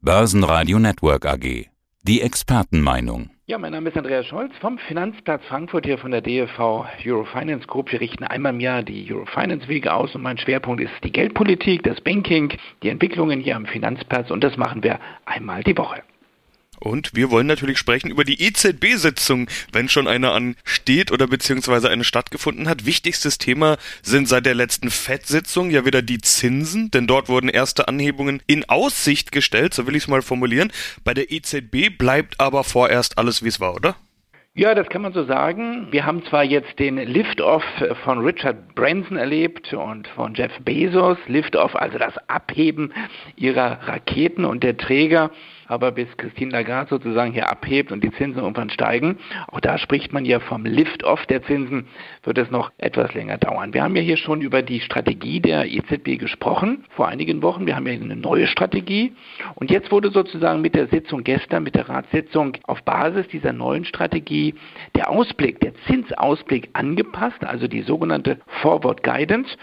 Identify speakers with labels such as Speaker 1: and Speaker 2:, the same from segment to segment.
Speaker 1: Börsenradio Network AG. Die Expertenmeinung.
Speaker 2: Ja, mein Name ist Andreas Scholz vom Finanzplatz Frankfurt hier von der DFV Eurofinance Group. Wir richten einmal im Jahr die Eurofinance-Wege aus und mein Schwerpunkt ist die Geldpolitik, das Banking, die Entwicklungen hier am Finanzplatz und das machen wir einmal die Woche.
Speaker 3: Und wir wollen natürlich sprechen über die EZB-Sitzung, wenn schon eine ansteht oder beziehungsweise eine stattgefunden hat. Wichtigstes Thema sind seit der letzten FED-Sitzung ja wieder die Zinsen, denn dort wurden erste Anhebungen in Aussicht gestellt, so will ich es mal formulieren. Bei der EZB bleibt aber vorerst alles, wie es war, oder?
Speaker 2: Ja, das kann man so sagen. Wir haben zwar jetzt den Liftoff von Richard Branson erlebt und von Jeff Bezos, Liftoff, also das Abheben ihrer Raketen und der Träger aber bis Christine Lagarde sozusagen hier abhebt und die Zinsen irgendwann steigen, auch da spricht man ja vom Lift-Off der Zinsen, wird es noch etwas länger dauern. Wir haben ja hier schon über die Strategie der EZB gesprochen, vor einigen Wochen. Wir haben ja eine neue Strategie und jetzt wurde sozusagen mit der Sitzung gestern, mit der Ratssitzung auf Basis dieser neuen Strategie der Ausblick, der Zinsausblick angepasst, also die sogenannte Forward Guidance.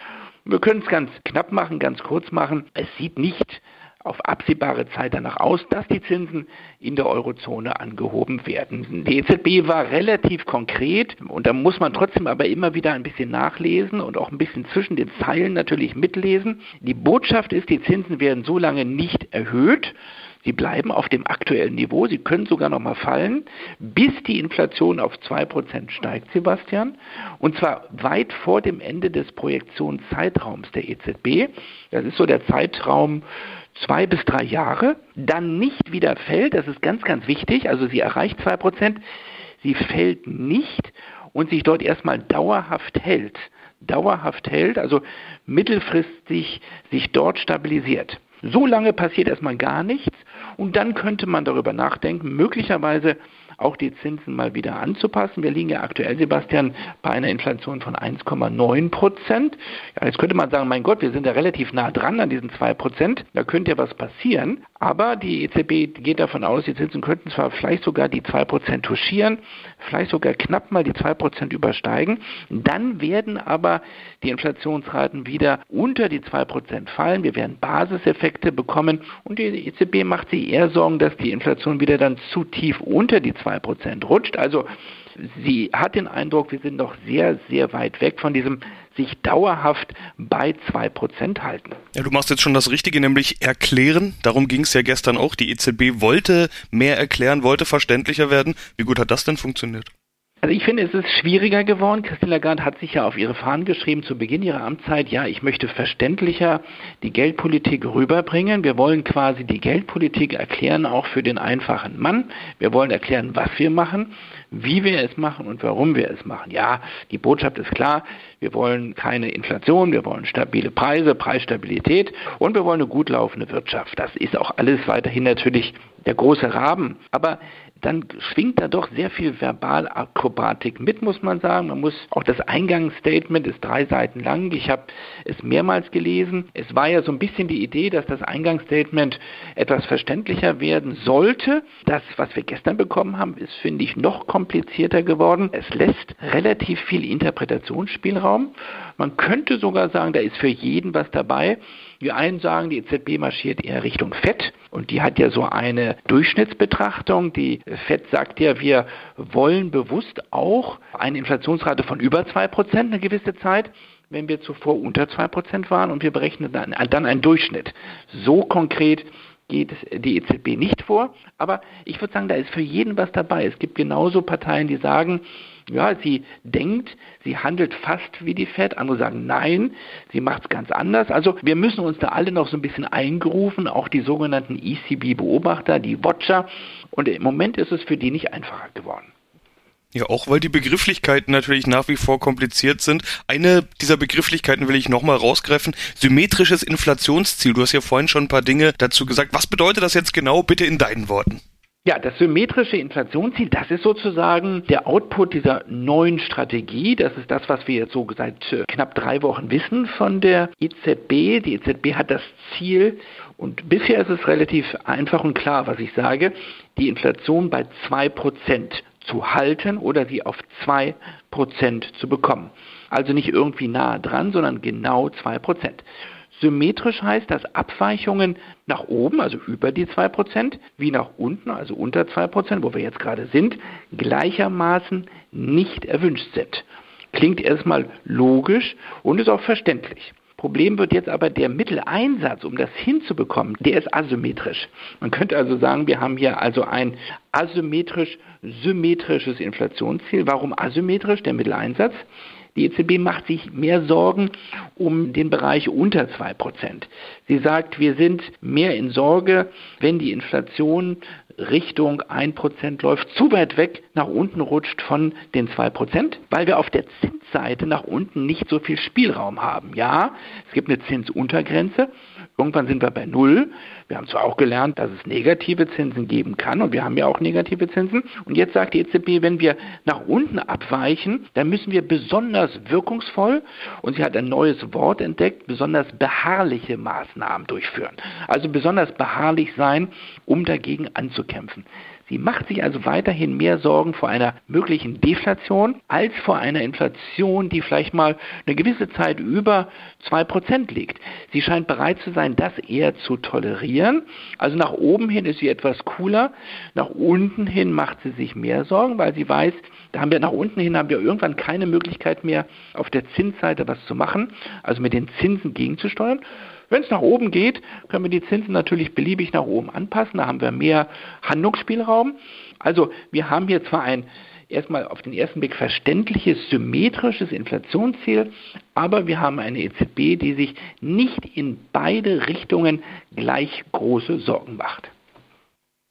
Speaker 2: Wir können es ganz knapp machen, ganz kurz machen. Es sieht nicht auf absehbare Zeit danach aus, dass die Zinsen in der Eurozone angehoben werden. Die EZB war relativ konkret und da muss man trotzdem aber immer wieder ein bisschen nachlesen und auch ein bisschen zwischen den Zeilen natürlich mitlesen. Die Botschaft ist, die Zinsen werden so lange nicht erhöht, Sie bleiben auf dem aktuellen Niveau, sie können sogar noch mal fallen, bis die Inflation auf 2% steigt, Sebastian, und zwar weit vor dem Ende des Projektionszeitraums der EZB. Das ist so der Zeitraum zwei bis drei Jahre, dann nicht wieder fällt, das ist ganz, ganz wichtig, also sie erreicht zwei Prozent, sie fällt nicht und sich dort erstmal dauerhaft hält, dauerhaft hält, also mittelfristig sich dort stabilisiert. So lange passiert erstmal gar nichts und dann könnte man darüber nachdenken, möglicherweise auch die Zinsen mal wieder anzupassen. Wir liegen ja aktuell, Sebastian, bei einer Inflation von 1,9 Prozent. Ja, jetzt könnte man sagen, mein Gott, wir sind ja relativ nah dran an diesen 2 Prozent. Da könnte ja was passieren. Aber die EZB geht davon aus, die Zinsen könnten zwar vielleicht sogar die 2 Prozent touchieren, vielleicht sogar knapp mal die 2 Prozent übersteigen. Dann werden aber die Inflationsraten wieder unter die 2 Prozent fallen. Wir werden Basiseffekte bekommen und die EZB macht sich eher Sorgen, dass die Inflation wieder dann zu tief unter die 2 Prozent rutscht. Also sie hat den Eindruck, wir sind noch sehr, sehr weit weg von diesem sich dauerhaft bei 2% halten.
Speaker 3: Ja, du machst jetzt schon das Richtige, nämlich erklären. Darum ging es ja gestern auch. Die EZB wollte mehr erklären, wollte verständlicher werden. Wie gut hat das denn funktioniert?
Speaker 2: Also ich finde, es ist schwieriger geworden. Christine Lagarde hat sich ja auf ihre Fahnen geschrieben zu Beginn ihrer Amtszeit, ja, ich möchte verständlicher die Geldpolitik rüberbringen. Wir wollen quasi die Geldpolitik erklären, auch für den einfachen Mann. Wir wollen erklären, was wir machen, wie wir es machen und warum wir es machen. Ja, die Botschaft ist klar, wir wollen keine Inflation, wir wollen stabile Preise, Preisstabilität und wir wollen eine gut laufende Wirtschaft. Das ist auch alles weiterhin natürlich der große Rahmen. Aber dann schwingt da doch sehr viel Verbalakrobatik mit, muss man sagen. Man muss auch das Eingangsstatement ist drei Seiten lang. Ich habe es mehrmals gelesen. Es war ja so ein bisschen die Idee, dass das Eingangsstatement etwas verständlicher werden sollte. Das, was wir gestern bekommen haben, ist, finde ich, noch komplizierter geworden. Es lässt relativ viel Interpretationsspielraum. Man könnte sogar sagen, da ist für jeden was dabei. Die einen sagen, die EZB marschiert eher Richtung Fett und die hat ja so eine Durchschnittsbetrachtung. Die Fett sagt ja, wir wollen bewusst auch eine Inflationsrate von über 2% eine gewisse Zeit wenn wir zuvor unter 2% waren und wir berechnen dann, dann einen Durchschnitt. So konkret geht die EZB nicht vor. Aber ich würde sagen, da ist für jeden was dabei. Es gibt genauso Parteien, die sagen, ja, sie denkt, sie handelt fast wie die Fed. Andere sagen, nein, sie macht es ganz anders. Also wir müssen uns da alle noch so ein bisschen eingerufen, auch die sogenannten ECB-Beobachter, die Watcher. Und im Moment ist es für die nicht einfacher geworden.
Speaker 3: Ja, auch weil die Begrifflichkeiten natürlich nach wie vor kompliziert sind. Eine dieser Begrifflichkeiten will ich nochmal rausgreifen. Symmetrisches Inflationsziel. Du hast ja vorhin schon ein paar Dinge dazu gesagt. Was bedeutet das jetzt genau? Bitte in deinen Worten.
Speaker 2: Ja, das symmetrische Inflationsziel, das ist sozusagen der Output dieser neuen Strategie. Das ist das, was wir jetzt so seit äh, knapp drei Wochen wissen von der EZB. Die EZB hat das Ziel, und bisher ist es relativ einfach und klar, was ich sage, die Inflation bei zwei Prozent zu halten oder sie auf 2% zu bekommen. Also nicht irgendwie nahe dran, sondern genau 2%. Symmetrisch heißt, dass Abweichungen nach oben, also über die 2%, wie nach unten, also unter 2%, wo wir jetzt gerade sind, gleichermaßen nicht erwünscht sind. Klingt erstmal logisch und ist auch verständlich. Problem wird jetzt aber der Mitteleinsatz, um das hinzubekommen, der ist asymmetrisch. Man könnte also sagen, wir haben hier also ein asymmetrisch-symmetrisches Inflationsziel. Warum asymmetrisch, der Mitteleinsatz? Die EZB macht sich mehr Sorgen um den Bereich unter 2%. Sie sagt, wir sind mehr in Sorge, wenn die Inflation Richtung 1% läuft, zu weit weg nach unten rutscht von den 2%, weil wir auf der Zinsseite nach unten nicht so viel Spielraum haben. Ja, es gibt eine Zinsuntergrenze, Irgendwann sind wir bei Null. Wir haben zwar auch gelernt, dass es negative Zinsen geben kann und wir haben ja auch negative Zinsen. Und jetzt sagt die EZB, wenn wir nach unten abweichen, dann müssen wir besonders wirkungsvoll, und sie hat ein neues Wort entdeckt, besonders beharrliche Maßnahmen durchführen. Also besonders beharrlich sein, um dagegen anzukämpfen. Sie macht sich also weiterhin mehr Sorgen vor einer möglichen Deflation als vor einer Inflation, die vielleicht mal eine gewisse Zeit über 2% liegt. Sie scheint bereit zu sein, das eher zu tolerieren. Also nach oben hin ist sie etwas cooler, nach unten hin macht sie sich mehr Sorgen, weil sie weiß, da haben wir nach unten hin haben wir irgendwann keine Möglichkeit mehr, auf der Zinsseite was zu machen, also mit den Zinsen gegenzusteuern. Wenn es nach oben geht, können wir die Zinsen natürlich beliebig nach oben anpassen. Da haben wir mehr Handlungsspielraum. Also wir haben hier zwar ein erstmal auf den ersten Blick verständliches, symmetrisches Inflationsziel, aber wir haben eine EZB, die sich nicht in beide Richtungen gleich große Sorgen macht.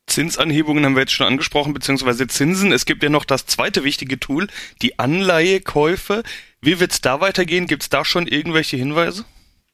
Speaker 3: Zinsanhebungen haben wir jetzt schon angesprochen, beziehungsweise Zinsen. Es gibt ja noch das zweite wichtige Tool, die Anleihekäufe. Wie wird es da weitergehen? Gibt es da schon irgendwelche Hinweise?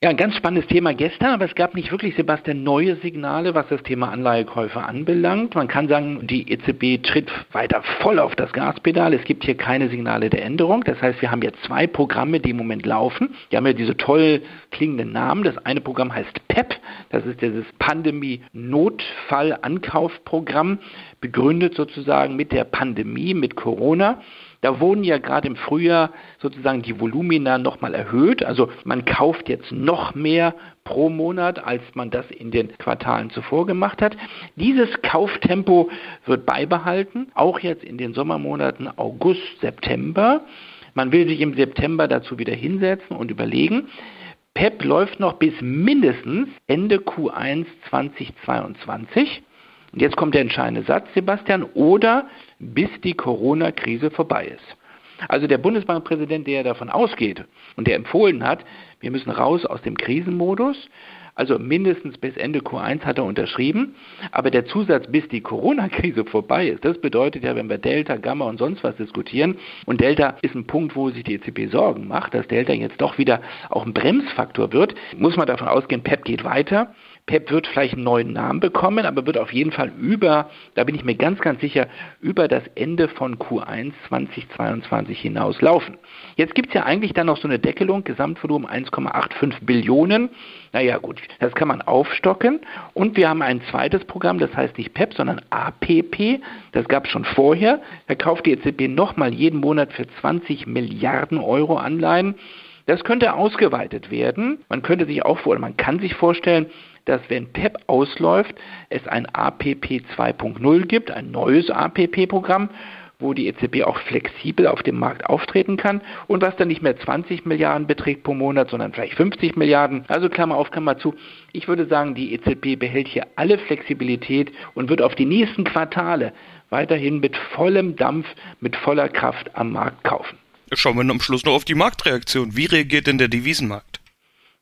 Speaker 2: Ja, ein ganz spannendes Thema gestern, aber es gab nicht wirklich, Sebastian, neue Signale, was das Thema Anleihekäufe anbelangt. Man kann sagen, die EZB tritt weiter voll auf das Gaspedal. Es gibt hier keine Signale der Änderung. Das heißt, wir haben jetzt zwei Programme, die im Moment laufen. Die haben ja diese toll klingenden Namen. Das eine Programm heißt PEP. Das ist dieses Pandemie-Notfall-Ankaufprogramm, begründet sozusagen mit der Pandemie, mit Corona. Da wurden ja gerade im Frühjahr sozusagen die Volumina nochmal erhöht. Also man kauft jetzt noch mehr pro Monat, als man das in den Quartalen zuvor gemacht hat. Dieses Kauftempo wird beibehalten, auch jetzt in den Sommermonaten August, September. Man will sich im September dazu wieder hinsetzen und überlegen, PEP läuft noch bis mindestens Ende Q1 2022. Und jetzt kommt der entscheidende Satz, Sebastian, oder bis die Corona-Krise vorbei ist. Also der Bundesbankpräsident, der davon ausgeht und der empfohlen hat, wir müssen raus aus dem Krisenmodus, also mindestens bis Ende Q1 hat er unterschrieben, aber der Zusatz, bis die Corona-Krise vorbei ist, das bedeutet ja, wenn wir Delta, Gamma und sonst was diskutieren, und Delta ist ein Punkt, wo sich die EZB Sorgen macht, dass Delta jetzt doch wieder auch ein Bremsfaktor wird, muss man davon ausgehen, PEP geht weiter. Pep wird vielleicht einen neuen Namen bekommen, aber wird auf jeden Fall über, da bin ich mir ganz, ganz sicher, über das Ende von Q1 2022 hinaus laufen. Jetzt gibt es ja eigentlich dann noch so eine Deckelung, Gesamtvolumen 1,85 Billionen. Naja gut, das kann man aufstocken. Und wir haben ein zweites Programm, das heißt nicht PEP, sondern APP. Das gab es schon vorher. Da kauft die EZB nochmal jeden Monat für 20 Milliarden Euro Anleihen. Das könnte ausgeweitet werden. Man könnte sich auch vor, man kann sich vorstellen, dass wenn PEP ausläuft, es ein APP 2.0 gibt, ein neues APP-Programm, wo die EZB auch flexibel auf dem Markt auftreten kann und was dann nicht mehr 20 Milliarden beträgt pro Monat, sondern vielleicht 50 Milliarden. Also Klammer auf, Klammer zu. Ich würde sagen, die EZB behält hier alle Flexibilität und wird auf die nächsten Quartale weiterhin mit vollem Dampf, mit voller Kraft am Markt kaufen.
Speaker 3: Schauen wir am Schluss noch auf die Marktreaktion. Wie reagiert denn der Devisenmarkt?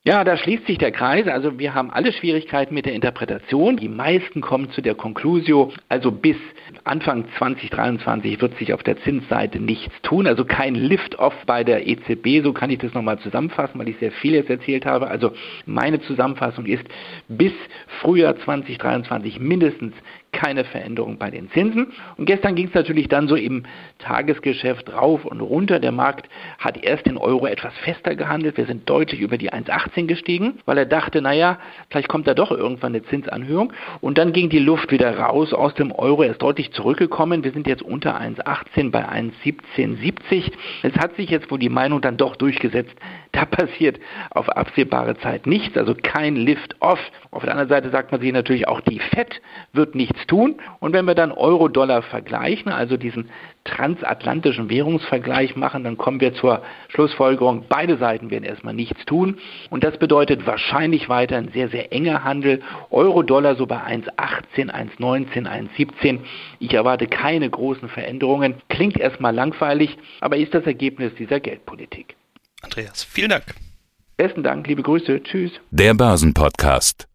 Speaker 2: Ja, da schließt sich der Kreis. Also wir haben alle Schwierigkeiten mit der Interpretation. Die meisten kommen zu der Conclusio, also bis Anfang 2023 wird sich auf der Zinsseite nichts tun. Also kein Lift-Off bei der EZB. So kann ich das nochmal zusammenfassen, weil ich sehr viel jetzt erzählt habe. Also meine Zusammenfassung ist, bis Frühjahr 2023 mindestens keine Veränderung bei den Zinsen. Und gestern ging es natürlich dann so im Tagesgeschäft rauf und runter. Der Markt hat erst den Euro etwas fester gehandelt. Wir sind deutlich über die 1,80 1,18 gestiegen, weil er dachte, naja, vielleicht kommt da doch irgendwann eine Zinsanhöhung. Und dann ging die Luft wieder raus aus dem Euro. Er ist deutlich zurückgekommen. Wir sind jetzt unter 1,18 bei 1,1770. Es hat sich jetzt wohl die Meinung dann doch durchgesetzt, da passiert auf absehbare Zeit nichts, also kein Lift-Off. Auf der anderen Seite sagt man sich natürlich auch, die FED wird nichts tun. Und wenn wir dann Euro-Dollar vergleichen, also diesen transatlantischen Währungsvergleich machen, dann kommen wir zur Schlussfolgerung, beide Seiten werden erstmal nichts tun. Und das bedeutet wahrscheinlich weiter ein sehr, sehr enger Handel. Euro-Dollar so bei 1,18, 1,19, 1,17. Ich erwarte keine großen Veränderungen. Klingt erstmal langweilig, aber ist das Ergebnis dieser Geldpolitik.
Speaker 3: Andreas, vielen Dank.
Speaker 2: Besten Dank, liebe Grüße. Tschüss.
Speaker 1: Der Börsenpodcast.